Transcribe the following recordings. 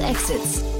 Exits.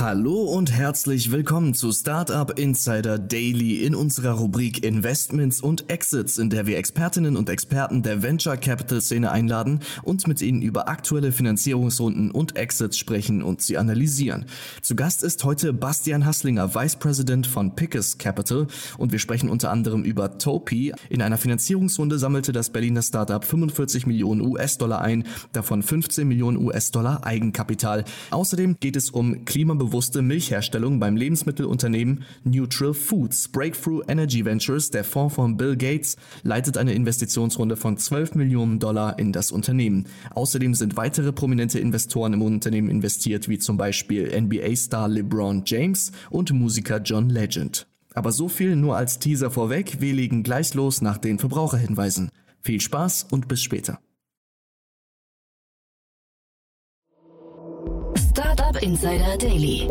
Hallo und herzlich willkommen zu Startup Insider Daily in unserer Rubrik Investments und Exits, in der wir Expertinnen und Experten der Venture Capital Szene einladen und mit ihnen über aktuelle Finanzierungsrunden und Exits sprechen und sie analysieren. Zu Gast ist heute Bastian Hasslinger, Vice President von Pickus Capital und wir sprechen unter anderem über Topi. In einer Finanzierungsrunde sammelte das Berliner Startup 45 Millionen US-Dollar ein, davon 15 Millionen US-Dollar Eigenkapital. Außerdem geht es um Klimabewusstsein klimabewusste Milchherstellung beim Lebensmittelunternehmen Neutral Foods. Breakthrough Energy Ventures, der Fonds von Bill Gates, leitet eine Investitionsrunde von 12 Millionen Dollar in das Unternehmen. Außerdem sind weitere prominente Investoren im Unternehmen investiert, wie zum Beispiel NBA-Star LeBron James und Musiker John Legend. Aber so viel nur als Teaser vorweg. Wir legen gleich los nach den Verbraucherhinweisen. Viel Spaß und bis später. Startup Insider Daily.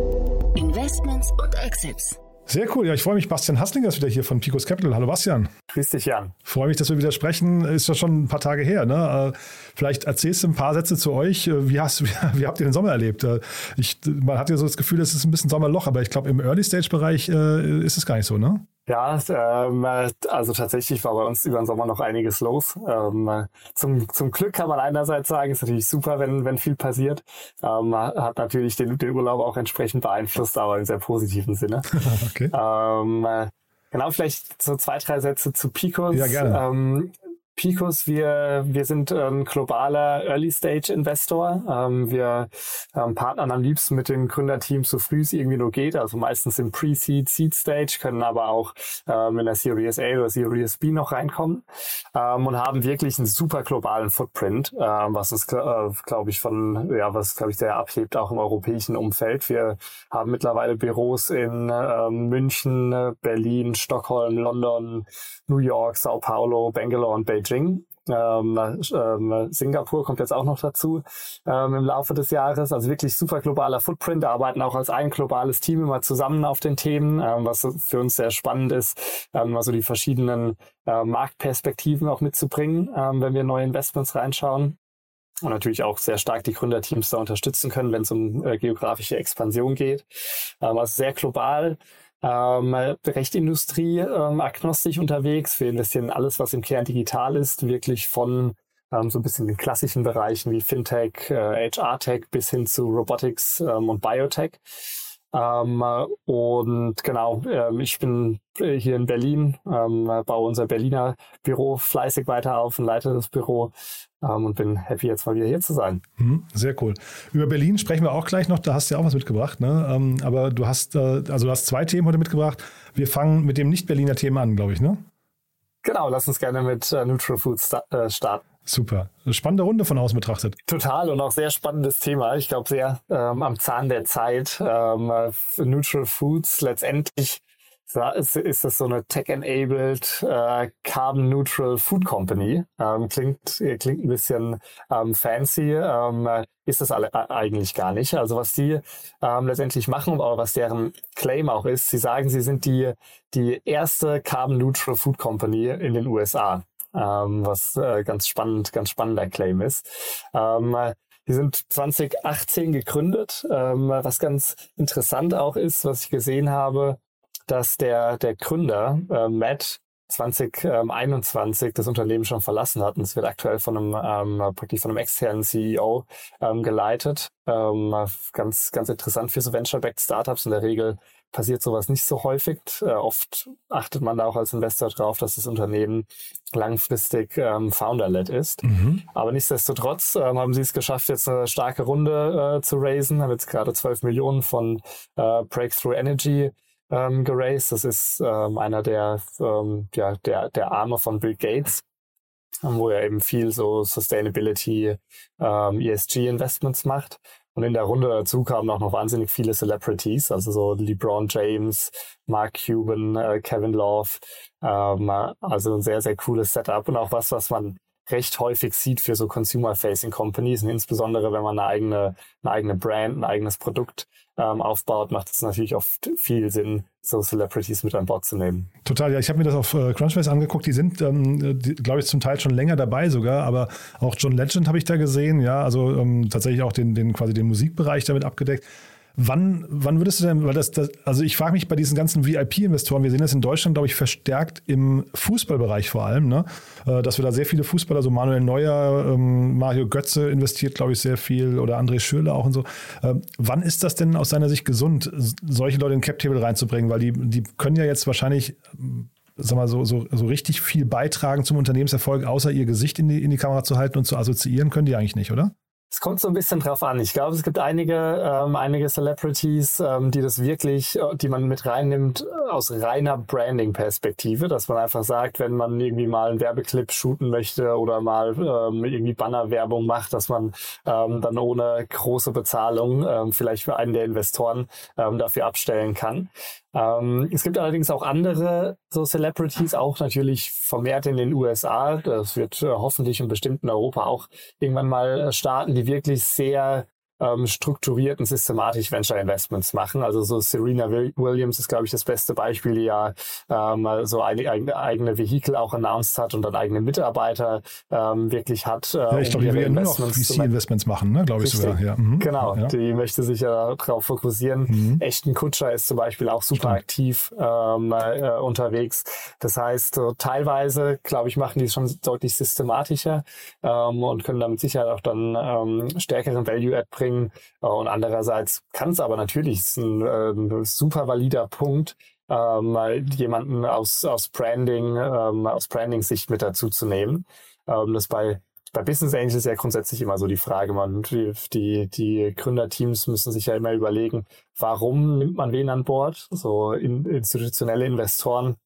Investments und Exits. Sehr cool. Ja, ich freue mich. Bastian Hasslinger ist wieder hier von Picos Capital. Hallo Bastian. Grüß dich, Jan. Freue mich, dass wir wieder sprechen. Ist ja schon ein paar Tage her. Ne? Äh, vielleicht erzählst du ein paar Sätze zu euch. Äh, wie, hast, wie, wie habt ihr den Sommer erlebt? Äh, ich, man hat ja so das Gefühl, es ist ein bisschen Sommerloch, aber ich glaube, im Early-Stage-Bereich äh, ist es gar nicht so, ne? Ja, ähm, also tatsächlich war bei uns über den Sommer noch einiges los. Ähm, zum, zum Glück kann man einerseits sagen, ist natürlich super, wenn, wenn viel passiert. Ähm, hat natürlich den, den Urlaub auch entsprechend beeinflusst, aber im sehr positiven Sinne. okay. Ähm, genau, vielleicht so zwei, drei Sätze zu Picos. Ja, gerne. Ähm, Picos, wir, wir sind ein globaler Early-Stage-Investor. Ähm, wir ähm, partnern am liebsten mit den Gründerteams so früh es irgendwie nur geht, also meistens im Pre-Seed, Seed-Stage, können aber auch ähm, in der Series A oder Series B noch reinkommen ähm, und haben wirklich einen super globalen Footprint, ähm, was es, äh, glaube ich, von, ja, was, glaube ich, sehr abhebt, auch im europäischen Umfeld. Wir haben mittlerweile Büros in äh, München, Berlin, Stockholm, London, New York, Sao Paulo, Bangalore und Beijing. Beijing. Ähm, ähm, Singapur kommt jetzt auch noch dazu ähm, im Laufe des Jahres. Also wirklich super globaler Footprint, arbeiten auch als ein globales Team immer zusammen auf den Themen, ähm, was für uns sehr spannend ist, also die verschiedenen äh, Marktperspektiven auch mitzubringen, ähm, wenn wir neue Investments reinschauen. Und natürlich auch sehr stark die Gründerteams da unterstützen können, wenn es um äh, geografische Expansion geht. Also sehr global ähm, recht Industrie ähm, unterwegs. Wir investieren alles, was im Kern digital ist, wirklich von ähm, so ein bisschen den klassischen Bereichen wie Fintech, äh, HR-Tech bis hin zu Robotics ähm, und Biotech. Ähm, und genau, ähm, ich bin hier in Berlin, ähm, baue unser Berliner Büro fleißig weiter auf und leite das Büro ähm, und bin happy, jetzt mal wieder hier zu sein. Mhm, sehr cool. Über Berlin sprechen wir auch gleich noch. Da hast du ja auch was mitgebracht. Ne? Ähm, aber du hast, äh, also du hast zwei Themen heute mitgebracht. Wir fangen mit dem Nicht-Berliner Thema an, glaube ich, ne? Genau, lass uns gerne mit äh, Neutral Foods äh, starten. Super. Spannende Runde von außen betrachtet. Total und auch sehr spannendes Thema. Ich glaube, sehr ähm, am Zahn der Zeit. Ähm, Neutral Foods letztendlich ist, ist das so eine tech-enabled, äh, carbon-neutral Food Company. Ähm, klingt, klingt ein bisschen ähm, fancy, ähm, ist das alle, äh, eigentlich gar nicht. Also was die ähm, letztendlich machen, aber was deren Claim auch ist, sie sagen, sie sind die, die erste carbon-neutral Food Company in den USA. Ähm, was äh, ganz spannend, ganz spannender Claim ist. Ähm, die sind 2018 gegründet. Ähm, was ganz interessant auch ist, was ich gesehen habe, dass der, der Gründer, äh, Matt, 2021 das Unternehmen schon verlassen hat und es wird aktuell von einem ähm, praktisch von einem externen CEO ähm, geleitet. Ähm, ganz ganz interessant für so Venture-backed Startups. In der Regel passiert sowas nicht so häufig. Äh, oft achtet man da auch als Investor drauf, dass das Unternehmen langfristig ähm, founder-led ist. Mhm. Aber nichtsdestotrotz ähm, haben sie es geschafft, jetzt eine starke Runde äh, zu raisen. Haben jetzt gerade 12 Millionen von äh, Breakthrough Energy ähm, geraced. Das ist ähm, einer der, ähm, ja, der, der Arme von Bill Gates, wo er eben viel so Sustainability, ähm, ESG-Investments macht. Und in der Runde dazu kamen auch noch wahnsinnig viele Celebrities, also so LeBron James, Mark Cuban, äh, Kevin Love. Ähm, also ein sehr, sehr cooles Setup und auch was, was man recht häufig sieht für so Consumer-Facing Companies und insbesondere wenn man eine eigene, eine eigene Brand, ein eigenes Produkt ähm, aufbaut, macht es natürlich oft viel Sinn, so Celebrities mit an Bord zu nehmen. Total, ja. Ich habe mir das auf äh, Crunchbase angeguckt. Die sind, ähm, glaube ich, zum Teil schon länger dabei sogar, aber auch John Legend habe ich da gesehen, ja, also ähm, tatsächlich auch den, den quasi den Musikbereich damit abgedeckt. Wann, wann würdest du denn, weil das, das also ich frage mich bei diesen ganzen VIP-Investoren, wir sehen das in Deutschland, glaube ich, verstärkt im Fußballbereich vor allem, ne? Äh, dass wir da sehr viele Fußballer, so Manuel Neuer, ähm, Mario Götze investiert, glaube ich, sehr viel oder André Schürle auch und so. Ähm, wann ist das denn aus deiner Sicht gesund, solche Leute in Cap-Table reinzubringen? Weil die, die können ja jetzt wahrscheinlich sag mal, so, so, so richtig viel beitragen zum Unternehmenserfolg, außer ihr Gesicht in die, in die Kamera zu halten und zu assoziieren, können die eigentlich nicht, oder? Es kommt so ein bisschen drauf an. Ich glaube, es gibt einige, ähm, einige Celebrities, ähm, die das wirklich, äh, die man mit reinnimmt äh, aus reiner Branding-Perspektive, dass man einfach sagt, wenn man irgendwie mal einen Werbeclip shooten möchte oder mal ähm, irgendwie Bannerwerbung macht, dass man ähm, dann ohne große Bezahlung ähm, vielleicht für einen der Investoren ähm, dafür abstellen kann. Ähm, es gibt allerdings auch andere so Celebrities, auch natürlich vermehrt in den USA. Das wird äh, hoffentlich und bestimmt in Europa auch irgendwann mal äh, starten, die wirklich sehr ähm, strukturiert und systematisch Venture Investments machen. Also so Serena Williams ist, glaube ich, das beste Beispiel, die ja ähm, so eine eigene, eigene Vehikel auch announced hat und dann eigene Mitarbeiter ähm, wirklich hat. Äh, ja, ich glaube, die will ja nur noch VC-Investments machen, ne? glaube ich sogar. Ja. Mhm. Genau, ja. die möchte sich ja darauf fokussieren. Mhm. Echten Kutscher ist zum Beispiel auch super Stimmt. aktiv ähm, äh, unterwegs. Das heißt, so teilweise, glaube ich, machen die es schon deutlich systematischer ähm, und können damit sicher auch dann ähm, stärkeren Value-Add bringen bringen. Äh, und andererseits kann es aber natürlich, ist ein, äh, ein super valider Punkt, ähm, jemanden aus, aus Branding, ähm, aus Branding-Sicht mit dazu zu nehmen. Ähm, das bei bei Business Angels ja grundsätzlich immer so die Frage, man, die, die Gründerteams müssen sich ja immer überlegen, warum nimmt man wen an Bord? So in, institutionelle Investoren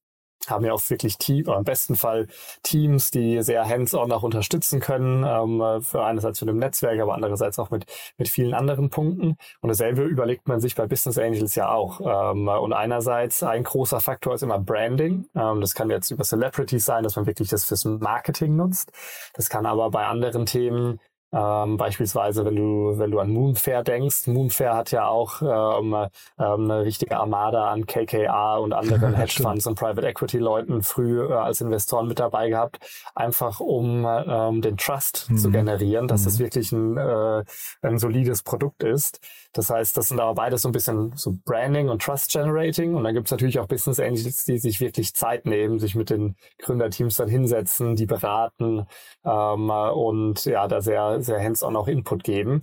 haben ja auch wirklich Team, im besten Fall Teams, die sehr hands-on auch unterstützen können, ähm, für einerseits für dem Netzwerk, aber andererseits auch mit, mit vielen anderen Punkten. Und dasselbe überlegt man sich bei Business Angels ja auch. Ähm, und einerseits ein großer Faktor ist immer Branding. Ähm, das kann jetzt über Celebrities sein, dass man wirklich das fürs Marketing nutzt. Das kann aber bei anderen Themen ähm, beispielsweise, wenn du, wenn du an Moonfair denkst, Moonfair hat ja auch ähm, ähm, eine richtige Armada an KKA und anderen Hedgefonds und Private Equity Leuten früh äh, als Investoren mit dabei gehabt, einfach um ähm, den Trust mhm. zu generieren, dass mhm. es wirklich ein, äh, ein solides Produkt ist. Das heißt, das sind aber beides so ein bisschen so Branding und Trust Generating. Und dann gibt es natürlich auch Business Angels, die sich wirklich Zeit nehmen, sich mit den Gründerteams dann hinsetzen, die beraten ähm, und ja, da sehr, sehr hands-on auch Input geben.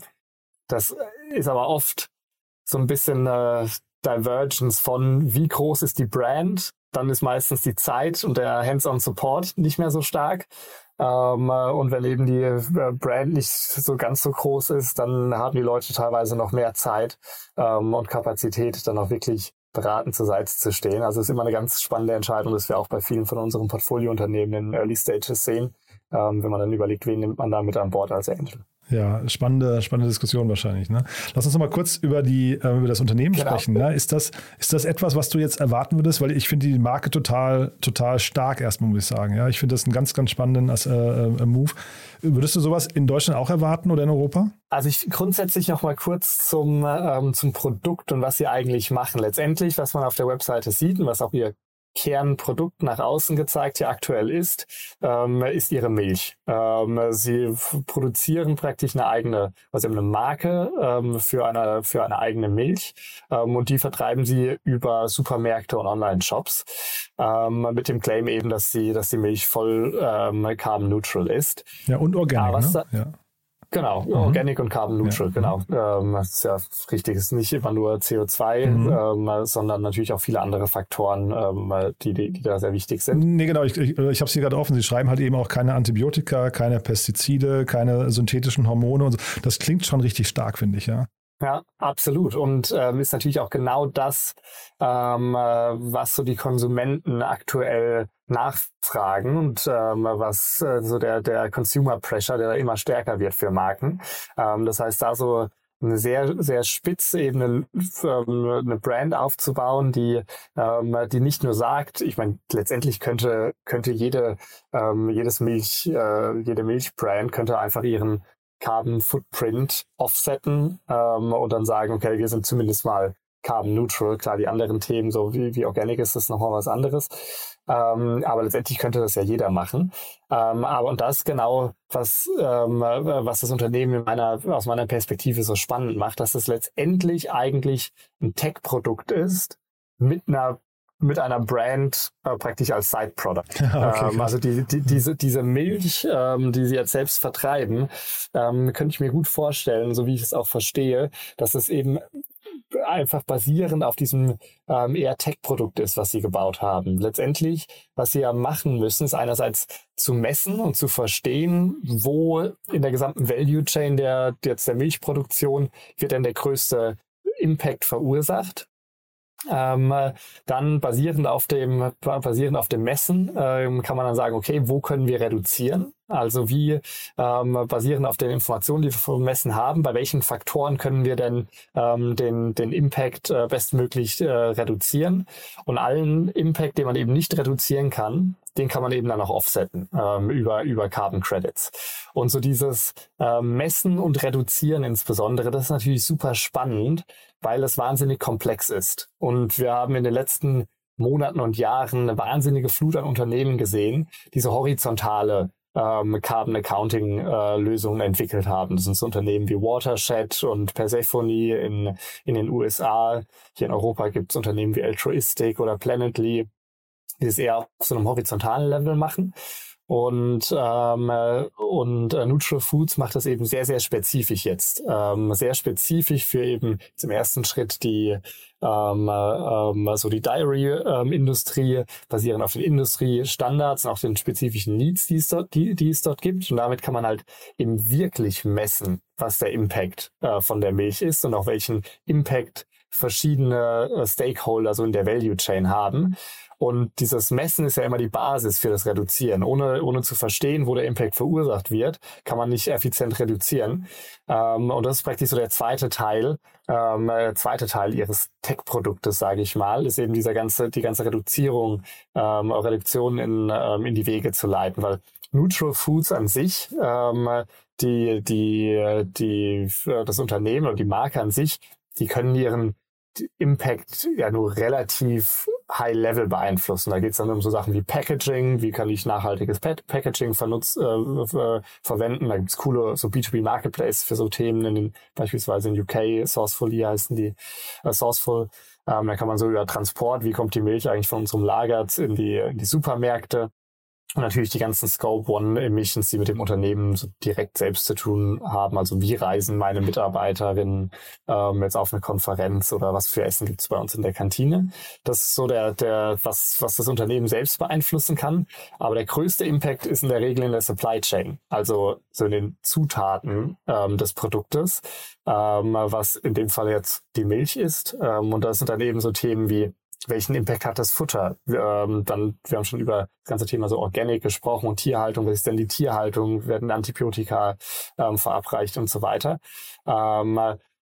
Das ist aber oft so ein bisschen äh, Divergence von, wie groß ist die Brand? Dann ist meistens die Zeit und der Hands-on Support nicht mehr so stark. Ähm, äh, und wenn eben die äh, Brand nicht so ganz so groß ist, dann haben die Leute teilweise noch mehr Zeit ähm, und Kapazität, dann auch wirklich beraten zur Seite zu stehen. Also es ist immer eine ganz spannende Entscheidung, dass wir auch bei vielen von unseren Portfoliounternehmen in Early Stages sehen, ähm, wenn man dann überlegt, wen nimmt man da mit an Bord als Angel. Ja, spannende, spannende Diskussion wahrscheinlich. Ne? Lass uns noch mal kurz über, die, äh, über das Unternehmen genau. sprechen. Ne? Ist, das, ist das etwas, was du jetzt erwarten würdest? Weil ich finde die Marke total, total stark erstmal, muss ich sagen. Ja? Ich finde das einen ganz, ganz spannenden äh, äh, Move. Würdest du sowas in Deutschland auch erwarten oder in Europa? Also ich grundsätzlich noch mal kurz zum, ähm, zum Produkt und was sie eigentlich machen. Letztendlich, was man auf der Webseite sieht und was auch ihr Kernprodukt nach außen gezeigt, hier aktuell ist, ähm, ist ihre Milch. Ähm, sie produzieren praktisch eine eigene, also eine Marke ähm, für eine für eine eigene Milch ähm, und die vertreiben sie über Supermärkte und Online-Shops ähm, mit dem Claim eben, dass sie dass die Milch voll ähm, carbon neutral ist. Ja und organisch. Ne? Ja. Genau, mhm. Organic und Carbon Neutral, ja. genau. Ähm, das ist ja richtig, es ist nicht immer nur CO2, mhm. ähm, sondern natürlich auch viele andere Faktoren, ähm, die, die, die, da sehr wichtig sind. Nee, genau, ich, ich, ich habe es hier gerade offen. Sie schreiben halt eben auch keine Antibiotika, keine Pestizide, keine synthetischen Hormone und so. Das klingt schon richtig stark, finde ich, ja. Ja, absolut. Und ähm, ist natürlich auch genau das, ähm, äh, was so die Konsumenten aktuell nachfragen und ähm, was äh, so der, der Consumer Pressure, der immer stärker wird für Marken. Ähm, das heißt, da so eine sehr, sehr spitze eben eine, eine Brand aufzubauen, die, ähm, die nicht nur sagt, ich meine, letztendlich könnte, könnte jede, ähm, jedes Milch, äh, jede Milchbrand könnte einfach ihren Carbon Footprint offsetten ähm, und dann sagen, okay, wir sind zumindest mal carbon neutral. Klar, die anderen Themen, so wie, wie Organic ist, ist nochmal was anderes. Ähm, aber letztendlich könnte das ja jeder machen. Ähm, aber und das genau, was, ähm, was das Unternehmen in meiner, aus meiner Perspektive so spannend macht, dass es letztendlich eigentlich ein Tech-Produkt ist mit einer mit einer Brand äh, praktisch als Side-Product. okay, ähm, also die, die, diese, diese Milch, ähm, die sie jetzt selbst vertreiben, ähm, könnte ich mir gut vorstellen, so wie ich es auch verstehe, dass es eben einfach basierend auf diesem ähm, eher Tech-Produkt ist, was sie gebaut haben. Letztendlich, was sie ja machen müssen, ist einerseits zu messen und zu verstehen, wo in der gesamten Value Chain der, jetzt der Milchproduktion wird denn der größte Impact verursacht. Ähm, dann basierend auf dem basierend auf dem Messen ähm, kann man dann sagen, okay, wo können wir reduzieren? Also wie ähm, basierend auf den Informationen, die wir vom Messen haben, bei welchen Faktoren können wir denn ähm, den, den Impact äh, bestmöglich äh, reduzieren? Und allen Impact, den man eben nicht reduzieren kann, den kann man eben dann auch offsetten ähm, über, über Carbon Credits. Und so dieses ähm, Messen und Reduzieren insbesondere, das ist natürlich super spannend, weil es wahnsinnig komplex ist. Und wir haben in den letzten Monaten und Jahren eine wahnsinnige Flut an Unternehmen gesehen, diese horizontale ähm, Carbon Accounting äh, Lösungen entwickelt haben. Das sind so Unternehmen wie Watershed und Persephone in, in den USA. Hier in Europa gibt es Unternehmen wie Altruistic oder Planetly, die es eher auf so einem horizontalen Level machen. Und, ähm, und äh, Neutral Foods macht das eben sehr, sehr spezifisch jetzt. Ähm, sehr spezifisch für eben zum ersten Schritt die ähm, ähm, so die Dairy-Industrie, ähm, basieren auf den Industriestandards und auf den spezifischen Needs, die es, dort, die, die es dort gibt. Und damit kann man halt eben wirklich messen, was der Impact äh, von der Milch ist und auch welchen Impact verschiedene äh, Stakeholder so in der Value Chain haben. Und dieses Messen ist ja immer die Basis für das Reduzieren. Ohne, ohne zu verstehen, wo der Impact verursacht wird, kann man nicht effizient reduzieren. Ähm, und das ist praktisch so der zweite Teil, ähm, der zweite Teil ihres Tech-Produktes, sage ich mal, ist eben dieser ganze, die ganze Reduzierung, ähm, Reduktion in, ähm, in die Wege zu leiten, weil Neutral Foods an sich, ähm, die, die, die, das Unternehmen und die Marke an sich, die können ihren Impact ja nur relativ high level beeinflussen. Da geht es dann um so Sachen wie Packaging, wie kann ich nachhaltiges Packaging vernutz, äh, äh, verwenden. Da gibt's coole so B2B Marketplace für so Themen, in den, beispielsweise in UK, Sourcefully heißen die, äh, Sourceful. Ähm, da kann man so über Transport, wie kommt die Milch eigentlich von unserem Lager in die, in die Supermärkte, und natürlich die ganzen Scope One Emissions, die mit dem Unternehmen so direkt selbst zu tun haben. Also wie reisen meine Mitarbeiterinnen ähm, jetzt auf eine Konferenz oder was für Essen gibt's bei uns in der Kantine. Das ist so der, der, was, was das Unternehmen selbst beeinflussen kann. Aber der größte Impact ist in der Regel in der Supply Chain, also so in den Zutaten ähm, des Produktes, ähm, was in dem Fall jetzt die Milch ist. Ähm, und das sind dann eben so Themen wie welchen Impact hat das Futter? Ähm, dann, wir haben schon über das ganze Thema so Organic gesprochen und Tierhaltung. Was ist denn die Tierhaltung? Werden Antibiotika ähm, verabreicht und so weiter? Ähm,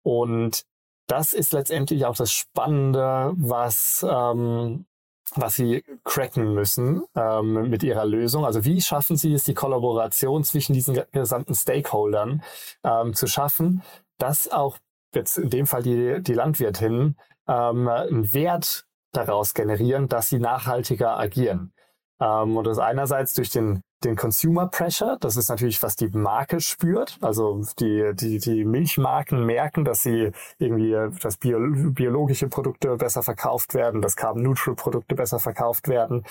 und das ist letztendlich auch das Spannende, was ähm, was sie cracken müssen ähm, mit ihrer Lösung. Also wie schaffen sie es, die Kollaboration zwischen diesen gesamten Stakeholdern ähm, zu schaffen, dass auch jetzt in dem Fall die, die Landwirtinnen ähm, einen Wert daraus generieren, dass sie nachhaltiger agieren. Ähm, und das einerseits durch den, den Consumer Pressure, das ist natürlich, was die Marke spürt. Also die, die, die Milchmarken merken, dass sie irgendwie, dass bio, biologische Produkte besser verkauft werden, dass Carbon Neutral Produkte besser verkauft werden.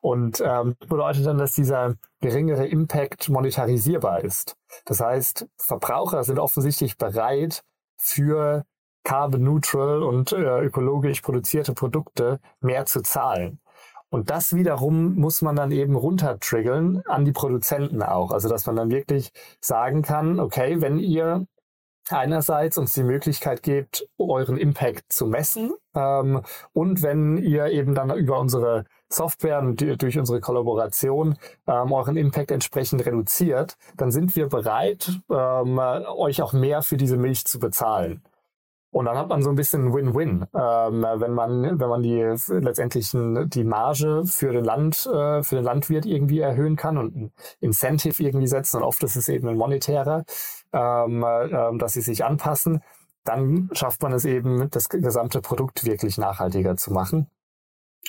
Und ähm, bedeutet dann, dass dieser geringere Impact monetarisierbar ist. Das heißt, Verbraucher sind offensichtlich bereit, für carbon neutral und äh, ökologisch produzierte Produkte mehr zu zahlen. Und das wiederum muss man dann eben runtertriggeln an die Produzenten auch. Also dass man dann wirklich sagen kann, okay, wenn ihr einerseits uns die Möglichkeit gebt, euren Impact zu messen ähm, und wenn ihr eben dann über unsere Software und durch unsere Kollaboration ähm, euren Impact entsprechend reduziert, dann sind wir bereit, ähm, euch auch mehr für diese Milch zu bezahlen. Und dann hat man so ein bisschen Win-Win, ähm, wenn man wenn man die letztendlich die Marge für den Land äh, für den Landwirt irgendwie erhöhen kann und ein Incentive irgendwie setzen. Und oft ist es eben ein monetärer, ähm, äh, dass sie sich anpassen. Dann schafft man es eben, das gesamte Produkt wirklich nachhaltiger zu machen.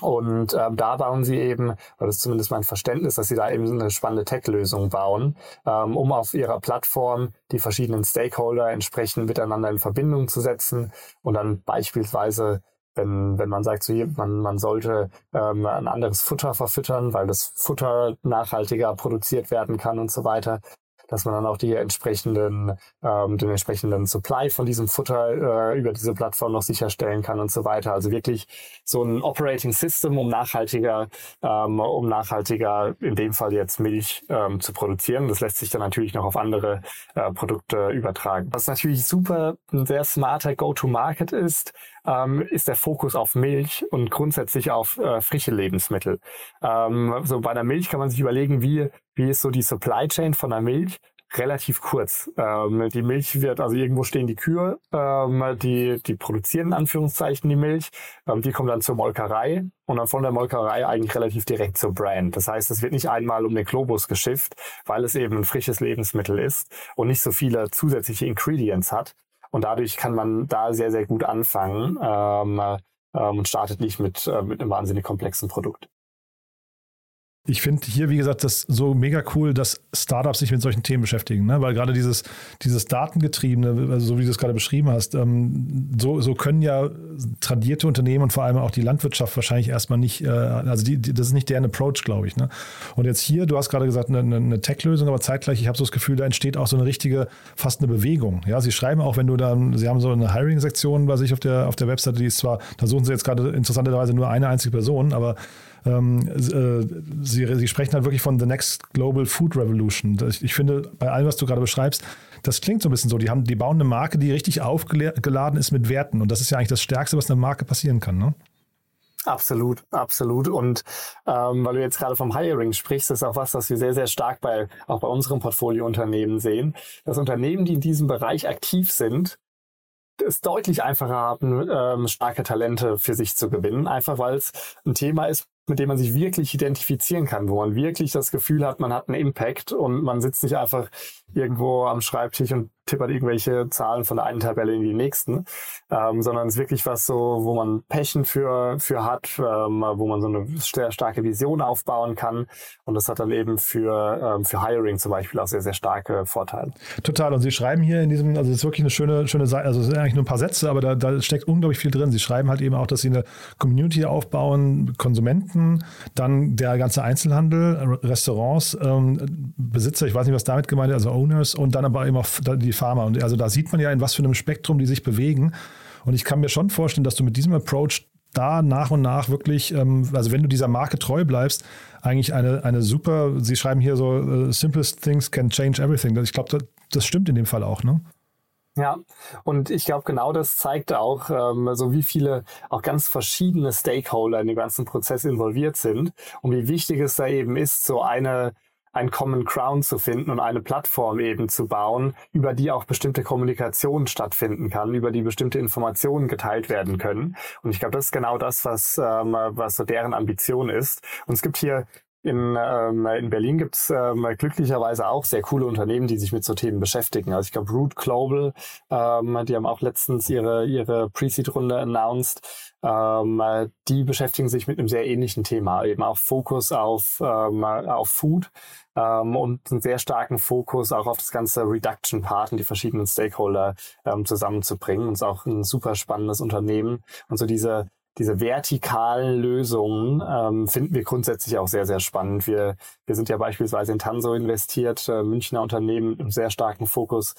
Und ähm, da bauen sie eben, oder das ist zumindest mein Verständnis, dass sie da eben eine spannende Tech-Lösung bauen, ähm, um auf ihrer Plattform die verschiedenen Stakeholder entsprechend miteinander in Verbindung zu setzen. Und dann beispielsweise wenn, wenn man sagt, so, man, man sollte ähm, ein anderes Futter verfüttern, weil das Futter nachhaltiger produziert werden kann und so weiter, dass man dann auch die entsprechenden, ähm, den entsprechenden Supply von diesem Futter äh, über diese Plattform noch sicherstellen kann und so weiter. Also wirklich so ein Operating System, um nachhaltiger, ähm, um nachhaltiger in dem Fall jetzt Milch ähm, zu produzieren. Das lässt sich dann natürlich noch auf andere äh, Produkte übertragen. Was natürlich super ein sehr smarter Go-to-Market ist, ähm, ist der Fokus auf Milch und grundsätzlich auf äh, frische Lebensmittel. Ähm, so bei der Milch kann man sich überlegen, wie, wie ist so die Supply Chain von der Milch? relativ kurz. Ähm, die Milch wird, also irgendwo stehen die Kühe, ähm, die, die produzieren in Anführungszeichen die Milch, ähm, die kommen dann zur Molkerei und dann von der Molkerei eigentlich relativ direkt zur Brand. Das heißt, es wird nicht einmal um den Globus geschifft, weil es eben ein frisches Lebensmittel ist und nicht so viele zusätzliche Ingredients hat. Und dadurch kann man da sehr, sehr gut anfangen ähm, ähm, und startet nicht mit, äh, mit einem wahnsinnig komplexen Produkt. Ich finde hier, wie gesagt, das so mega cool, dass Startups sich mit solchen Themen beschäftigen, ne? weil gerade dieses, dieses Datengetriebene, also so wie du es gerade beschrieben hast, ähm, so, so können ja tradierte Unternehmen und vor allem auch die Landwirtschaft wahrscheinlich erstmal nicht, äh, also die, die, das ist nicht deren Approach, glaube ich. Ne? Und jetzt hier, du hast gerade gesagt, eine, eine Tech-Lösung, aber zeitgleich, ich habe so das Gefühl, da entsteht auch so eine richtige, fast eine Bewegung. Ja, sie schreiben auch, wenn du dann, sie haben so eine Hiring-Sektion bei sich auf der, auf der Webseite, die ist zwar, da suchen sie jetzt gerade interessanterweise nur eine einzige Person, aber ähm, äh, sie, sie sprechen halt wirklich von The Next Global Food Revolution. Ich, ich finde, bei allem, was du gerade beschreibst, das klingt so ein bisschen so. Die, haben, die bauen eine Marke, die richtig aufgeladen ist mit Werten. Und das ist ja eigentlich das Stärkste, was einer Marke passieren kann. Ne? Absolut, absolut. Und ähm, weil du jetzt gerade vom Hiring sprichst, ist auch was, was wir sehr, sehr stark bei auch bei unserem Portfoliounternehmen sehen. Dass Unternehmen, die in diesem Bereich aktiv sind, es deutlich einfacher haben, ähm, starke Talente für sich zu gewinnen, einfach weil es ein Thema ist, mit dem man sich wirklich identifizieren kann, wo man wirklich das Gefühl hat, man hat einen Impact und man sitzt nicht einfach irgendwo am Schreibtisch und tippert irgendwelche Zahlen von der einen Tabelle in die nächsten, ähm, sondern es ist wirklich was so, wo man Passion für, für hat, ähm, wo man so eine sehr starke Vision aufbauen kann. Und das hat dann eben für, ähm, für Hiring zum Beispiel auch sehr, sehr starke Vorteile. Total. Und Sie schreiben hier in diesem, also es ist wirklich eine schöne, schöne Seite, also es sind eigentlich nur ein paar Sätze, aber da, da steckt unglaublich viel drin. Sie schreiben halt eben auch, dass Sie eine Community aufbauen, Konsumenten, dann der ganze Einzelhandel, Restaurants, ähm, Besitzer, ich weiß nicht, was damit gemeint ist, also Owners und dann aber eben auch die Pharma. Und also da sieht man ja, in was für einem Spektrum die sich bewegen. Und ich kann mir schon vorstellen, dass du mit diesem Approach da nach und nach wirklich, ähm, also wenn du dieser Marke treu bleibst, eigentlich eine, eine super, Sie schreiben hier so, uh, simplest things can change everything. Ich glaube, das, das stimmt in dem Fall auch, ne? Ja, und ich glaube, genau das zeigt auch, ähm, so wie viele auch ganz verschiedene Stakeholder in dem ganzen Prozess involviert sind und wie wichtig es da eben ist, so eine ein Common Ground zu finden und eine Plattform eben zu bauen, über die auch bestimmte Kommunikation stattfinden kann, über die bestimmte Informationen geteilt werden können. Und ich glaube, das ist genau das, was, ähm, was so deren Ambition ist. Und es gibt hier in, ähm, in Berlin gibt es ähm, glücklicherweise auch sehr coole Unternehmen, die sich mit so Themen beschäftigen. Also ich glaube, Root Global, ähm, die haben auch letztens ihre, ihre Pre-Seed-Runde announced. Ähm, die beschäftigen sich mit einem sehr ähnlichen Thema, eben auch Fokus auf, ähm, auf Food ähm, und einen sehr starken Fokus auch auf das ganze Reduction-Part und die verschiedenen Stakeholder ähm, zusammenzubringen. Und es ist auch ein super spannendes Unternehmen. Und so diese diese vertikalen Lösungen ähm, finden wir grundsätzlich auch sehr, sehr spannend. Wir, wir sind ja beispielsweise in Tanso investiert, äh, Münchner Unternehmen mit einem sehr starken Fokus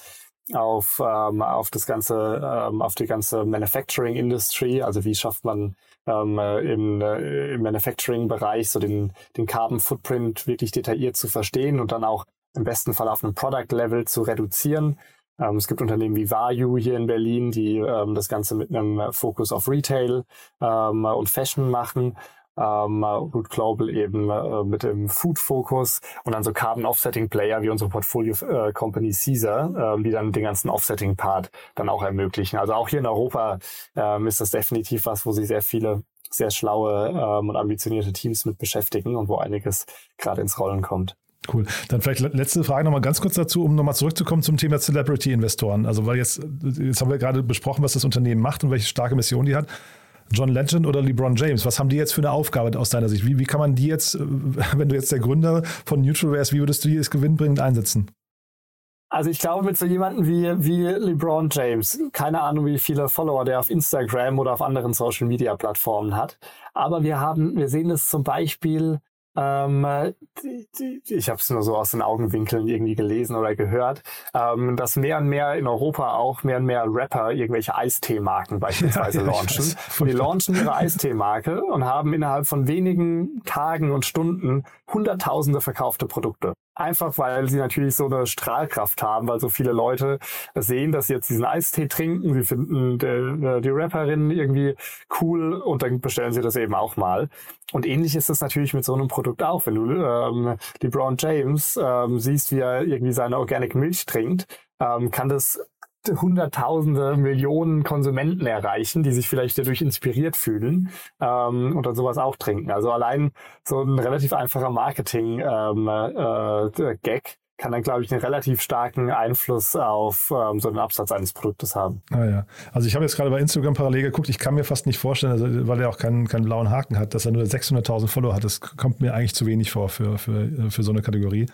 auf, ähm, auf das ganze, ähm, auf die ganze Manufacturing Industry. Also wie schafft man ähm, im, äh, im Manufacturing-Bereich so den, den Carbon Footprint wirklich detailliert zu verstehen und dann auch im besten Fall auf einem Product Level zu reduzieren. Ähm, es gibt Unternehmen wie Vayu hier in Berlin, die ähm, das Ganze mit einem Fokus auf Retail ähm, und Fashion machen. ähm, Root Global eben äh, mit dem Food-Fokus und dann so Carbon-Offsetting-Player wie unsere Portfolio-Company Caesar, äh, die dann den ganzen Offsetting-Part dann auch ermöglichen. Also auch hier in Europa ähm, ist das definitiv was, wo sich sehr viele sehr schlaue ähm, und ambitionierte Teams mit beschäftigen und wo einiges gerade ins Rollen kommt. Cool. Dann vielleicht letzte Frage nochmal ganz kurz dazu, um nochmal zurückzukommen zum Thema Celebrity-Investoren. Also, weil jetzt, jetzt haben wir gerade besprochen, was das Unternehmen macht und welche starke Mission die hat. John Legend oder LeBron James, was haben die jetzt für eine Aufgabe aus deiner Sicht? Wie, wie kann man die jetzt, wenn du jetzt der Gründer von Neutral wärst, wie würdest du die jetzt gewinnbringend einsetzen? Also ich glaube, mit so jemandem wie, wie LeBron James, keine Ahnung, wie viele Follower der auf Instagram oder auf anderen Social Media Plattformen hat. Aber wir haben, wir sehen es zum Beispiel ähm, ich habe es nur so aus den Augenwinkeln irgendwie gelesen oder gehört, ähm, dass mehr und mehr in Europa auch mehr und mehr Rapper irgendwelche Eistee-Marken beispielsweise ja, launchen. Und die launchen ihre Eistee-Marke und haben innerhalb von wenigen Tagen und Stunden hunderttausende verkaufte Produkte. Einfach weil sie natürlich so eine Strahlkraft haben, weil so viele Leute sehen, dass sie jetzt diesen Eistee trinken, sie finden die, die Rapperin irgendwie cool und dann bestellen sie das eben auch mal. Und ähnlich ist es natürlich mit so einem Produkt auch. Wenn du ähm, LeBron James ähm, siehst, wie er irgendwie seine Organic Milch trinkt, ähm, kann das Hunderttausende, Millionen Konsumenten erreichen, die sich vielleicht dadurch inspiriert fühlen ähm, und dann sowas auch trinken. Also allein so ein relativ einfacher Marketing-Gag ähm, äh, kann dann, glaube ich, einen relativ starken Einfluss auf ähm, so den Absatz eines Produktes haben. Ah ja. Also ich habe jetzt gerade bei Instagram parallel geguckt, ich kann mir fast nicht vorstellen, also, weil er auch keinen, keinen blauen Haken hat, dass er nur 600.000 Follower hat. Das kommt mir eigentlich zu wenig vor für, für, für so eine Kategorie.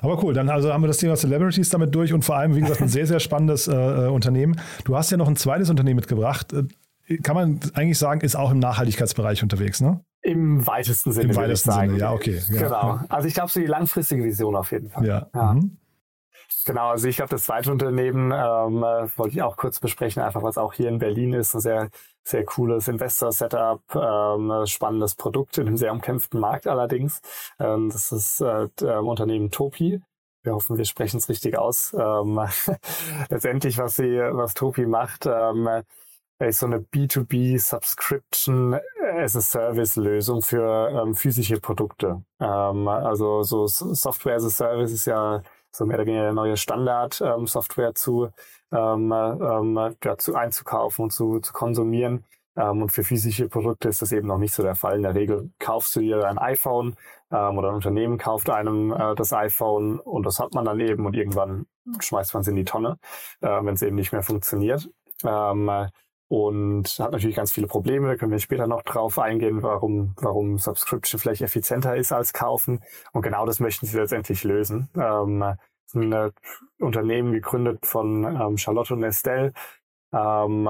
Aber cool, dann also haben wir das Thema Celebrities damit durch und vor allem, wie gesagt, ein sehr, sehr spannendes äh, äh, Unternehmen. Du hast ja noch ein zweites Unternehmen mitgebracht. Äh, kann man eigentlich sagen, ist auch im Nachhaltigkeitsbereich unterwegs, ne? Im weitesten Sinne. Im weitesten Sinne, ja, okay. Ja. Genau. Also ich glaube, so die langfristige Vision auf jeden Fall. Ja. ja. Mhm. Genau, also ich glaube, das zweite Unternehmen ähm, äh, wollte ich auch kurz besprechen, einfach was auch hier in Berlin ist, ein sehr, sehr cooles Investor-Setup, ähm, spannendes Produkt in einem sehr umkämpften Markt allerdings. Ähm, das ist äh, Unternehmen Topi. Wir hoffen, wir sprechen es richtig aus. Ähm, letztendlich, was sie, was Topi macht, ähm, ist so eine B2B Subscription as a Service Lösung für ähm, physische Produkte. Ähm, also so Software as a Service ist ja so mehr oder weniger neue Standard, ähm, zu, ähm, ähm, ja, zu einzukaufen und zu, zu konsumieren. Und für physische Produkte ist das eben noch nicht so der Fall. In der Regel kaufst du dir ein iPhone oder ein Unternehmen kauft einem äh, das iPhone und das hat man dann eben und irgendwann schmeißt man es in die Tonne, äh, wenn es eben nicht mehr funktioniert. Und hat natürlich ganz viele Probleme. Da können wir später noch drauf eingehen, warum, warum Subscription vielleicht effizienter ist als kaufen. Und genau das möchten sie letztendlich lösen. Ähm, ein äh, Unternehmen gegründet von ähm, Charlotte und Estelle. Ähm,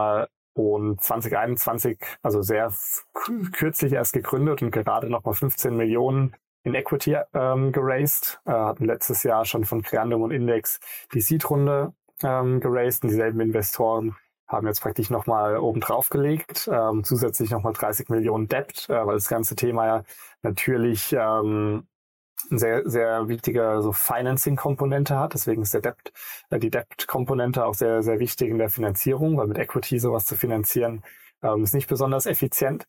und 2021, also sehr kürzlich erst gegründet und gerade nochmal 15 Millionen in Equity ähm, geraced. Äh, hatten letztes Jahr schon von Creandum und Index die Seed-Runde ähm, geraced und dieselben Investoren haben jetzt praktisch nochmal oben drauf gelegt, ähm, zusätzlich nochmal 30 Millionen Debt, äh, weil das ganze Thema ja natürlich ähm, eine sehr, sehr wichtige so Financing-Komponente hat. Deswegen ist der Debt, äh, die Debt-Komponente auch sehr, sehr wichtig in der Finanzierung, weil mit Equity sowas zu finanzieren ähm, ist nicht besonders effizient.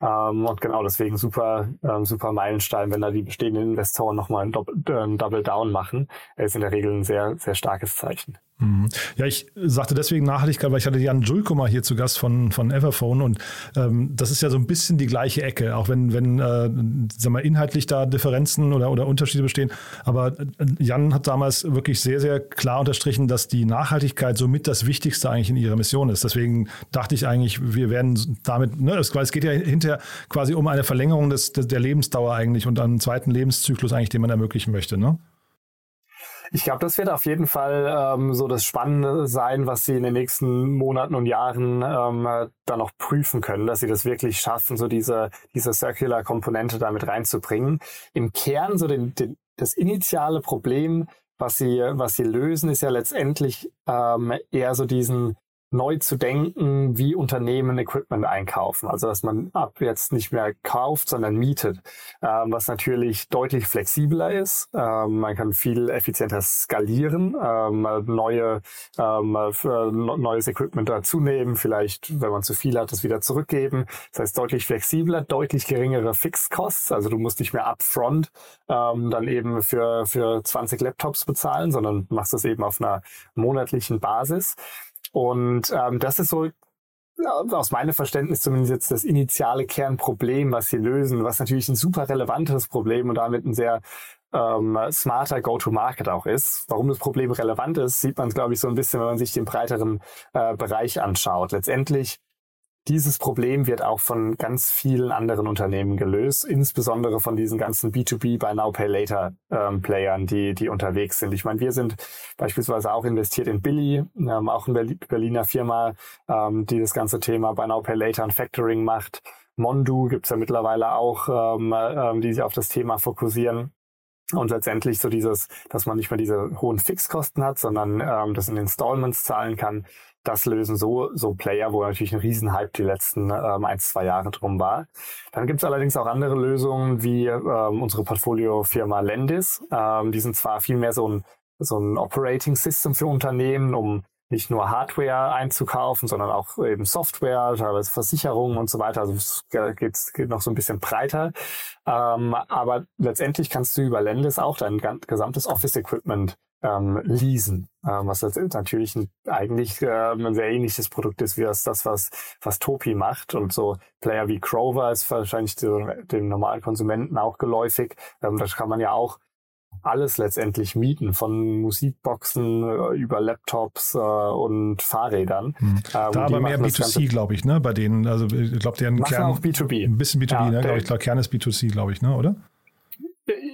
Ähm, und genau deswegen super, ähm, super Meilenstein, wenn da die bestehenden Investoren nochmal ein äh, Double Down machen, ist in der Regel ein sehr, sehr starkes Zeichen. Mhm. Ja, ich sagte deswegen Nachhaltigkeit, weil ich hatte Jan Julko mal hier zu Gast von, von Everphone und ähm, das ist ja so ein bisschen die gleiche Ecke, auch wenn, wenn äh, sag mal, inhaltlich da Differenzen oder, oder Unterschiede bestehen. Aber äh, Jan hat damals wirklich sehr, sehr klar unterstrichen, dass die Nachhaltigkeit somit das Wichtigste eigentlich in ihrer Mission ist. Deswegen dachte ich eigentlich, wir werden damit, ne, es, geht ja hinterher quasi um eine Verlängerung des, der Lebensdauer eigentlich und einen zweiten Lebenszyklus eigentlich, den man ermöglichen möchte. Ne? Ich glaube, das wird auf jeden Fall ähm, so das Spannende sein, was sie in den nächsten Monaten und Jahren ähm, dann noch prüfen können, dass sie das wirklich schaffen, so diese, diese Circular-Komponente damit reinzubringen. Im Kern, so den, den, das initiale Problem, was sie, was sie lösen, ist ja letztendlich ähm, eher so diesen neu zu denken, wie Unternehmen Equipment einkaufen. Also dass man ab jetzt nicht mehr kauft, sondern mietet, ähm, was natürlich deutlich flexibler ist. Ähm, man kann viel effizienter skalieren, ähm, neue, ähm, neues Equipment dazunehmen, vielleicht, wenn man zu viel hat, das wieder zurückgeben. Das heißt deutlich flexibler, deutlich geringere Fixed Costs. Also du musst nicht mehr upfront ähm, dann eben für, für 20 Laptops bezahlen, sondern machst das eben auf einer monatlichen Basis. Und ähm, das ist so aus meinem Verständnis zumindest jetzt das initiale Kernproblem, was sie lösen, was natürlich ein super relevantes Problem und damit ein sehr ähm, smarter Go-to-Market auch ist. Warum das Problem relevant ist, sieht man, glaube ich, so ein bisschen, wenn man sich den breiteren äh, Bereich anschaut. Letztendlich dieses Problem wird auch von ganz vielen anderen Unternehmen gelöst, insbesondere von diesen ganzen B2B Buy Now Pay Later ähm, Playern, die, die unterwegs sind. Ich meine, wir sind beispielsweise auch investiert in Billy, ähm, auch eine Berliner Firma, ähm, die das ganze Thema Buy Now Pay Later und Factoring macht. Mondu gibt's ja mittlerweile auch, ähm, ähm, die sich auf das Thema fokussieren. Und letztendlich so dieses, dass man nicht mehr diese hohen Fixkosten hat, sondern ähm, das in Installments zahlen kann, das lösen so, so Player, wo natürlich ein Riesenhype die letzten ähm, ein, zwei Jahre drum war. Dann gibt es allerdings auch andere Lösungen wie ähm, unsere Portfoliofirma Lendis. Ähm, die sind zwar viel mehr so ein, so ein Operating System für Unternehmen, um nicht nur Hardware einzukaufen, sondern auch eben Software, teilweise Versicherungen und so weiter. Also es geht, geht noch so ein bisschen breiter. Ähm, aber letztendlich kannst du über Lendis auch dein gesamtes Office-Equipment ähm, leasen, ähm, was natürlich ein, eigentlich ähm, ein sehr ähnliches Produkt ist wie das, das was, was Topi macht. Und so Player wie Crover ist wahrscheinlich dem normalen Konsumenten auch geläufig. Ähm, das kann man ja auch alles letztendlich mieten, von Musikboxen äh, über Laptops äh, und Fahrrädern. Hm. Äh, da aber mehr B2C, glaube ich, ne? Bei denen, also ich glaube, deren Kern auch B2B. Ein bisschen B2B, ja, ne? Glaub ich glaube, Kern ist B2C, glaube ich, ne? Oder?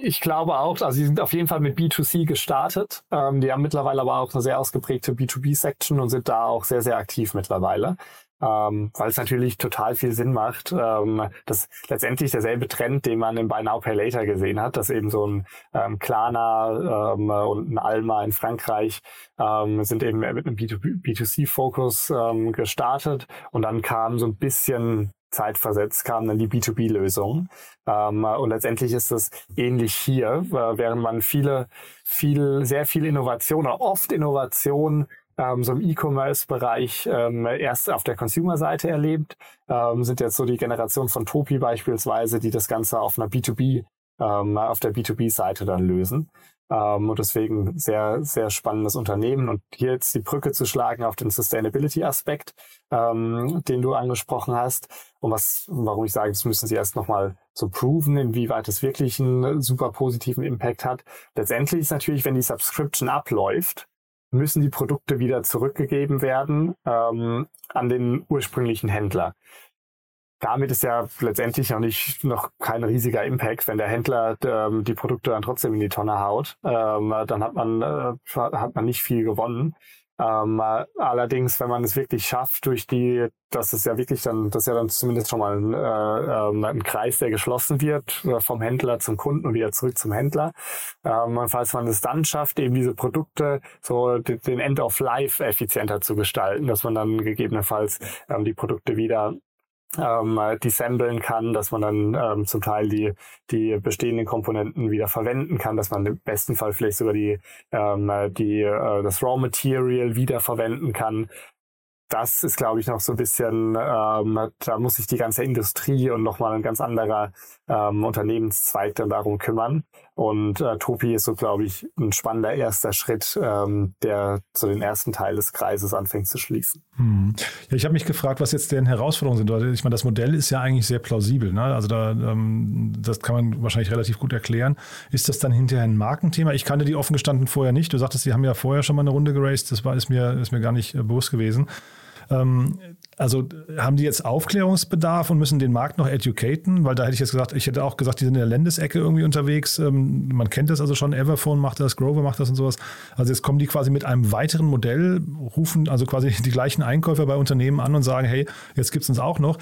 Ich glaube auch, also sie sind auf jeden Fall mit B2C gestartet. Ähm, die haben mittlerweile aber auch eine sehr ausgeprägte B2B-Section und sind da auch sehr, sehr aktiv mittlerweile. Ähm, weil es natürlich total viel Sinn macht. Ähm, das letztendlich derselbe Trend, den man im Buy Now Pay Later gesehen hat, dass eben so ein ähm, Klarna ähm, und ein Alma in Frankreich ähm, sind eben mit einem B2C-Fokus ähm, gestartet und dann kam so ein bisschen zeitversetzt kam dann die B2B-Lösung. Ähm, und letztendlich ist es ähnlich hier, äh, während man viele, viel, sehr viel Innovation oder oft Innovation ähm, so im E-Commerce-Bereich ähm, erst auf der Consumer-Seite erlebt, ähm, sind jetzt so die Generation von Topi beispielsweise, die das Ganze auf einer B2B, ähm, auf der B2B-Seite dann lösen. Ähm, und deswegen sehr, sehr spannendes Unternehmen. Und hier jetzt die Brücke zu schlagen auf den Sustainability-Aspekt, ähm, den du angesprochen hast. Und was, warum ich sage, das müssen sie erst nochmal so proven, inwieweit es wirklich einen super positiven Impact hat. Letztendlich ist natürlich, wenn die Subscription abläuft, müssen die Produkte wieder zurückgegeben werden ähm, an den ursprünglichen Händler damit ist ja letztendlich noch nicht noch kein riesiger Impact, wenn der Händler ähm, die Produkte dann trotzdem in die Tonne haut, ähm, dann hat man äh, hat man nicht viel gewonnen. Ähm, allerdings, wenn man es wirklich schafft, durch die, das ist ja wirklich dann, das ist ja dann zumindest schon mal ein, äh, ähm, ein Kreis, der geschlossen wird, äh, vom Händler zum Kunden und wieder zurück zum Händler. Ähm, falls man es dann schafft, eben diese Produkte so den End of Life effizienter zu gestalten, dass man dann gegebenenfalls ähm, die Produkte wieder ähm, dissemblen kann, dass man dann ähm, zum Teil die, die bestehenden Komponenten wieder verwenden kann, dass man im besten Fall vielleicht sogar die, ähm, die, äh, das Raw Material wieder verwenden kann das ist, glaube ich, noch so ein bisschen, ähm, da muss sich die ganze Industrie und nochmal ein ganz anderer ähm, Unternehmenszweig dann darum kümmern. Und äh, Topi ist so, glaube ich, ein spannender erster Schritt, ähm, der zu den ersten Teil des Kreises anfängt zu schließen. Hm. Ja, ich habe mich gefragt, was jetzt deren Herausforderungen sind. Ich meine, das Modell ist ja eigentlich sehr plausibel. Ne? Also da, ähm, das kann man wahrscheinlich relativ gut erklären. Ist das dann hinterher ein Markenthema? Ich kannte die offen gestanden vorher nicht. Du sagtest, sie haben ja vorher schon mal eine Runde geraced. Das war, ist mir, ist mir gar nicht äh, bewusst gewesen. Ähm, also haben die jetzt Aufklärungsbedarf und müssen den Markt noch educaten? Weil da hätte ich jetzt gesagt, ich hätte auch gesagt, die sind in der Landesecke irgendwie unterwegs. Ähm, man kennt das also schon, Everphone macht das, Grover macht das und sowas. Also jetzt kommen die quasi mit einem weiteren Modell, rufen also quasi die gleichen Einkäufer bei Unternehmen an und sagen, hey, jetzt gibt es uns auch noch.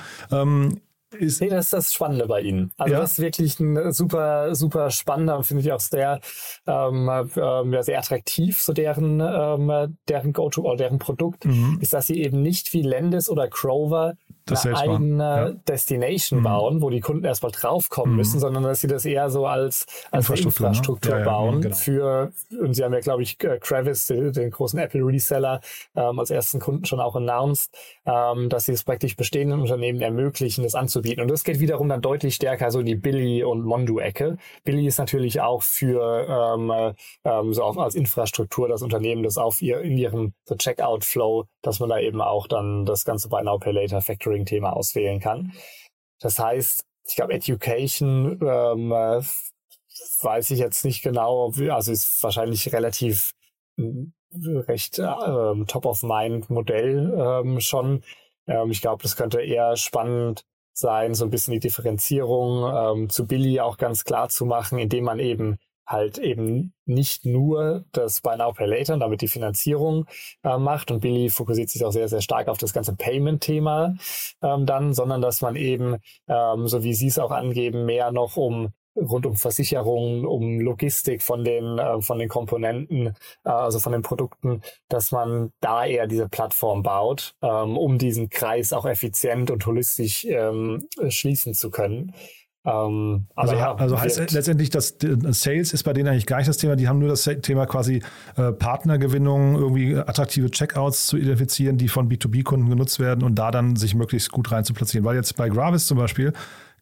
Ist nee, das ist das Spannende bei ihnen. Also ja. das ist wirklich ein super, super spannender und finde ich auch sehr, ähm, ähm, sehr attraktiv, so deren, ähm, deren Go-To oder deren Produkt, mhm. ist, dass sie eben nicht wie Landis oder Crover das eine eigene ja. Destination mhm. bauen, wo die Kunden erstmal draufkommen mhm. müssen, sondern dass sie das eher so als, als Infrastruktur, ne? Infrastruktur ne? ja, bauen genau. für, und sie haben ja, glaube ich, Kravis, den, den großen Apple Reseller, ähm, als ersten Kunden schon auch announced, ähm, dass sie es praktisch bestehenden Unternehmen ermöglichen, das anzubieten. Und das geht wiederum dann deutlich stärker so in die Billy- und Mondu-Ecke. Billy ist natürlich auch für ähm, ähm, so auch als Infrastruktur das Unternehmen, das auf ihr in ihrem so Checkout-Flow, dass man da eben auch dann das ganze Buy Now Pay Later Factoring-Thema auswählen kann. Das heißt, ich glaube, Education ähm, äh, weiß ich jetzt nicht genau, also ist wahrscheinlich relativ recht äh, Top-of-Mind-Modell ähm, schon. Ähm, ich glaube, das könnte eher spannend sein, so ein bisschen die Differenzierung ähm, zu Billy auch ganz klar zu machen, indem man eben halt eben nicht nur das Buy Now Pay Later und damit die Finanzierung äh, macht und Billy fokussiert sich auch sehr, sehr stark auf das ganze Payment-Thema ähm, dann, sondern dass man eben, ähm, so wie Sie es auch angeben, mehr noch um rund um Versicherungen, um Logistik von den, äh, von den Komponenten, äh, also von den Produkten, dass man da eher diese Plattform baut, ähm, um diesen Kreis auch effizient und holistisch ähm, schließen zu können. Ähm, also, ja, also heißt letztendlich, dass Sales ist bei denen eigentlich gar nicht das Thema. Die haben nur das Thema quasi äh, Partnergewinnung, irgendwie attraktive Checkouts zu identifizieren, die von B2B-Kunden genutzt werden und da dann sich möglichst gut rein zu platzieren. Weil jetzt bei Gravis zum Beispiel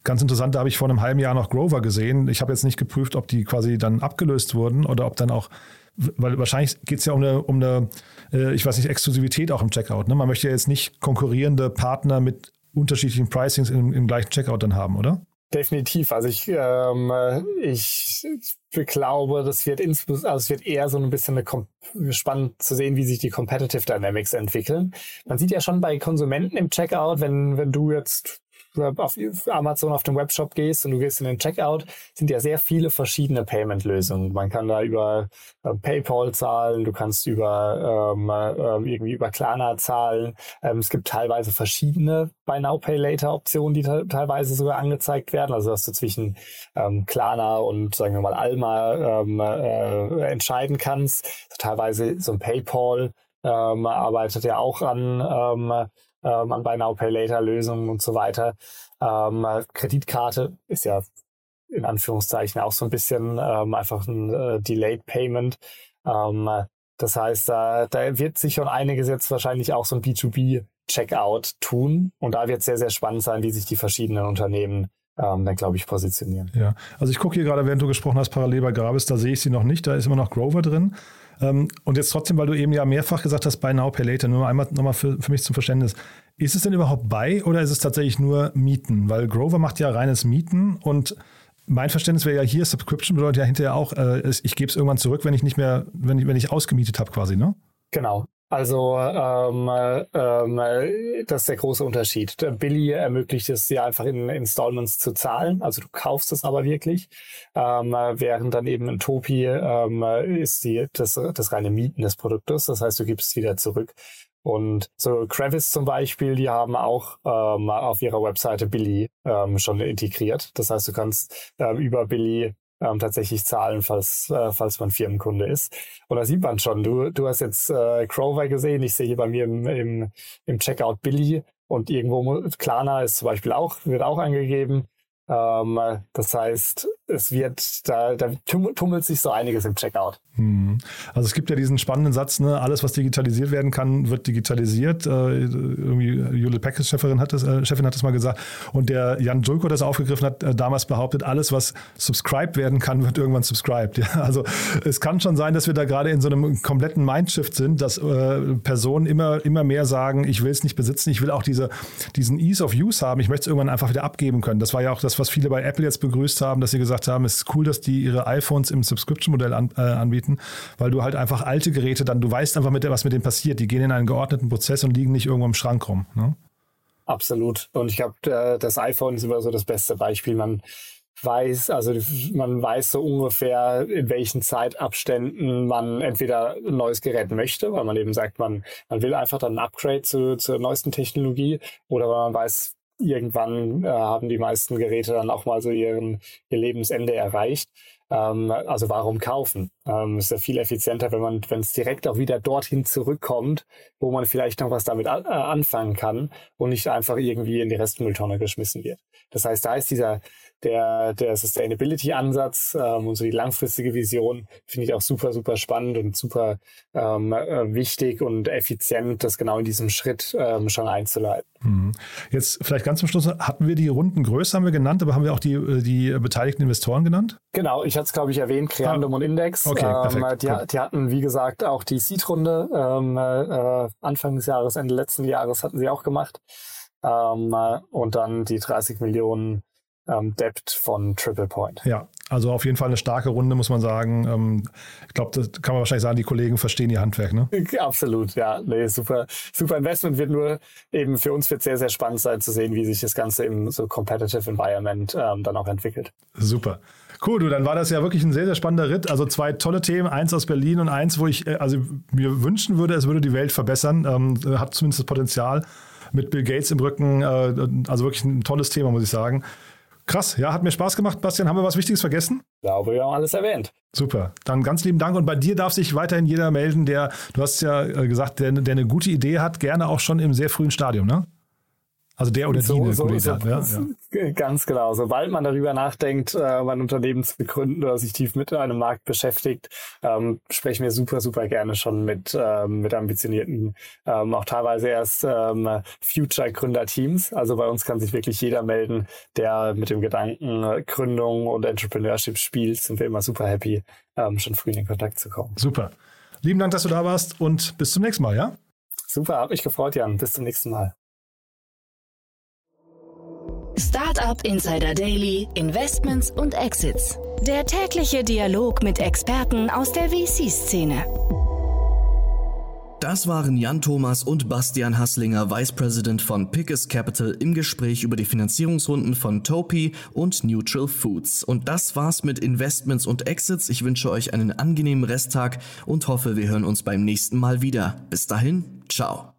Ganz interessant, da habe ich vor einem halben Jahr noch Grover gesehen. Ich habe jetzt nicht geprüft, ob die quasi dann abgelöst wurden oder ob dann auch, weil wahrscheinlich geht es ja um eine, um eine äh, ich weiß nicht, Exklusivität auch im Checkout. Ne? Man möchte ja jetzt nicht konkurrierende Partner mit unterschiedlichen Pricings im, im gleichen Checkout dann haben, oder? Definitiv. Also ich, ähm, ich glaube, das wird insbesondere, also es wird eher so ein bisschen eine, spannend zu sehen, wie sich die Competitive Dynamics entwickeln. Man sieht ja schon bei Konsumenten im Checkout, wenn, wenn du jetzt auf Amazon auf den Webshop gehst und du gehst in den Checkout, sind ja sehr viele verschiedene Payment-Lösungen. Man kann da über äh, PayPal zahlen, du kannst über ähm, äh, irgendwie über Klarna zahlen. Ähm, es gibt teilweise verschiedene Buy Now Pay Later Optionen, die teilweise sogar angezeigt werden. Also dass du zwischen ähm, Klarna und sagen wir mal Alma ähm, äh, entscheiden kannst. Also teilweise so ein PayPal ähm, arbeitet ja auch an ähm, ähm, an Buy Now Pay Later Lösungen und so weiter. Ähm, Kreditkarte ist ja in Anführungszeichen auch so ein bisschen ähm, einfach ein äh, Delayed Payment. Ähm, das heißt, da, da wird sich schon einiges jetzt wahrscheinlich auch so ein B2B Checkout tun. Und da wird es sehr, sehr spannend sein, wie sich die verschiedenen Unternehmen ähm, dann, glaube ich, positionieren. Ja, also ich gucke hier gerade, während du gesprochen hast, parallel bei Gravis, da sehe ich sie noch nicht, da ist immer noch Grover drin. Ähm, und jetzt trotzdem, weil du eben ja mehrfach gesagt hast, Buy Now, Pay Later, nur einmal nochmal für, für mich zum Verständnis. Ist es denn überhaupt bei oder ist es tatsächlich nur Mieten? Weil Grover macht ja reines Mieten und mein Verständnis wäre ja hier, Subscription bedeutet ja hinterher auch, äh, ich gebe es irgendwann zurück, wenn ich nicht mehr, wenn ich, wenn ich ausgemietet habe quasi, ne? Genau. Also ähm, ähm, das ist der große Unterschied. Billy ermöglicht es dir einfach in Installments zu zahlen, also du kaufst es aber wirklich, ähm, während dann eben in Topi ähm, ist die, das, das reine Mieten des Produktes, das heißt du gibst es wieder zurück. Und so Kravis zum Beispiel, die haben auch ähm, auf ihrer Webseite Billy ähm, schon integriert. Das heißt, du kannst ähm, über Billy ähm, tatsächlich zahlen, falls, äh, falls man Firmenkunde ist. Und da sieht man schon, du, du hast jetzt äh, Crover gesehen, ich sehe hier bei mir im, im, im Checkout Billy und irgendwo Klarna ist zum Beispiel auch, wird auch angegeben. Ähm, das heißt, es wird, da, da tummelt sich so einiges im Checkout. Hm. Also es gibt ja diesen spannenden Satz, ne, alles, was digitalisiert werden kann, wird digitalisiert. Äh, irgendwie Jule Packes Chefin hat das, äh, hat das mal gesagt. Und der Jan Dulko, das aufgegriffen hat, äh, damals behauptet, alles, was subscribed werden kann, wird irgendwann subscribed. Ja, also es kann schon sein, dass wir da gerade in so einem kompletten Mindshift sind, dass äh, Personen immer, immer mehr sagen, ich will es nicht besitzen, ich will auch diese, diesen Ease of Use haben, ich möchte es irgendwann einfach wieder abgeben können. Das war ja auch das, was viele bei Apple jetzt begrüßt haben, dass sie gesagt haben, es ist cool, dass die ihre iPhones im Subscription-Modell an, äh, anbieten, weil du halt einfach alte Geräte dann, du weißt einfach, mit, was mit denen passiert. Die gehen in einen geordneten Prozess und liegen nicht irgendwo im Schrank rum. Ne? Absolut. Und ich glaube, das iPhone ist immer so das beste Beispiel. Man weiß, also man weiß so ungefähr, in welchen Zeitabständen man entweder ein neues Gerät möchte, weil man eben sagt, man, man will einfach dann ein Upgrade zu, zur neuesten Technologie oder weil man weiß, irgendwann äh, haben die meisten Geräte dann auch mal so ihren, ihr Lebensende erreicht. Ähm, also warum kaufen? Ähm, ist ja viel effizienter, wenn man, wenn es direkt auch wieder dorthin zurückkommt, wo man vielleicht noch was damit äh, anfangen kann und nicht einfach irgendwie in die Restmülltonne geschmissen wird. Das heißt, da ist dieser der, der Sustainability-Ansatz ähm, und so die langfristige Vision finde ich auch super, super spannend und super ähm, äh, wichtig und effizient, das genau in diesem Schritt ähm, schon einzuleiten. Mhm. Jetzt vielleicht ganz zum Schluss, hatten wir die Rundengröße, haben wir genannt, aber haben wir auch die, äh, die beteiligten Investoren genannt? Genau, ich hatte es, glaube ich, erwähnt, Creandum ah. und Index. Okay, perfekt. Ähm, die, cool. die, hatten, wie gesagt, auch die Seed-Runde ähm, äh, Anfang des Jahres, Ende letzten Jahres hatten sie auch gemacht. Ähm, äh, und dann die 30 Millionen ähm, Depth von Triple Point. Ja, also auf jeden Fall eine starke Runde, muss man sagen. Ähm, ich glaube, das kann man wahrscheinlich sagen, die Kollegen verstehen ihr Handwerk, ne? Absolut, ja. Nee, super, super Investment wird nur eben für uns wird sehr, sehr spannend sein zu sehen, wie sich das Ganze im so Competitive Environment ähm, dann auch entwickelt. Super. Cool, du, dann war das ja wirklich ein sehr, sehr spannender Ritt. Also zwei tolle Themen, eins aus Berlin und eins, wo ich äh, also mir wünschen würde, es würde die Welt verbessern. Ähm, hat zumindest das Potenzial mit Bill Gates im Rücken. Äh, also wirklich ein tolles Thema, muss ich sagen. Krass, ja, hat mir Spaß gemacht. Bastian, haben wir was Wichtiges vergessen? Ich glaube, wir haben alles erwähnt. Super, dann ganz lieben Dank. Und bei dir darf sich weiterhin jeder melden, der, du hast ja äh, gesagt, der, der eine gute Idee hat, gerne auch schon im sehr frühen Stadium, ne? Also der oder so, die so, so, ja, ja. Ganz genau. Sobald man darüber nachdenkt, äh, ein Unternehmen zu begründen oder sich tief mit einem Markt beschäftigt, ähm, sprechen wir super, super gerne schon mit, ähm, mit ambitionierten, ähm, auch teilweise erst ähm, Future-Gründerteams. Also bei uns kann sich wirklich jeder melden, der mit dem Gedanken äh, Gründung und Entrepreneurship spielt. Sind wir immer super happy, ähm, schon früh in Kontakt zu kommen. Super. Lieben Dank, dass du da warst und bis zum nächsten Mal, ja? Super, hab mich gefreut, Jan. Bis zum nächsten Mal. Startup Insider Daily, Investments und Exits. Der tägliche Dialog mit Experten aus der VC-Szene. Das waren Jan Thomas und Bastian Hasslinger, Vice President von Pickers Capital, im Gespräch über die Finanzierungsrunden von Topi und Neutral Foods. Und das war's mit Investments und Exits. Ich wünsche euch einen angenehmen Resttag und hoffe, wir hören uns beim nächsten Mal wieder. Bis dahin, ciao.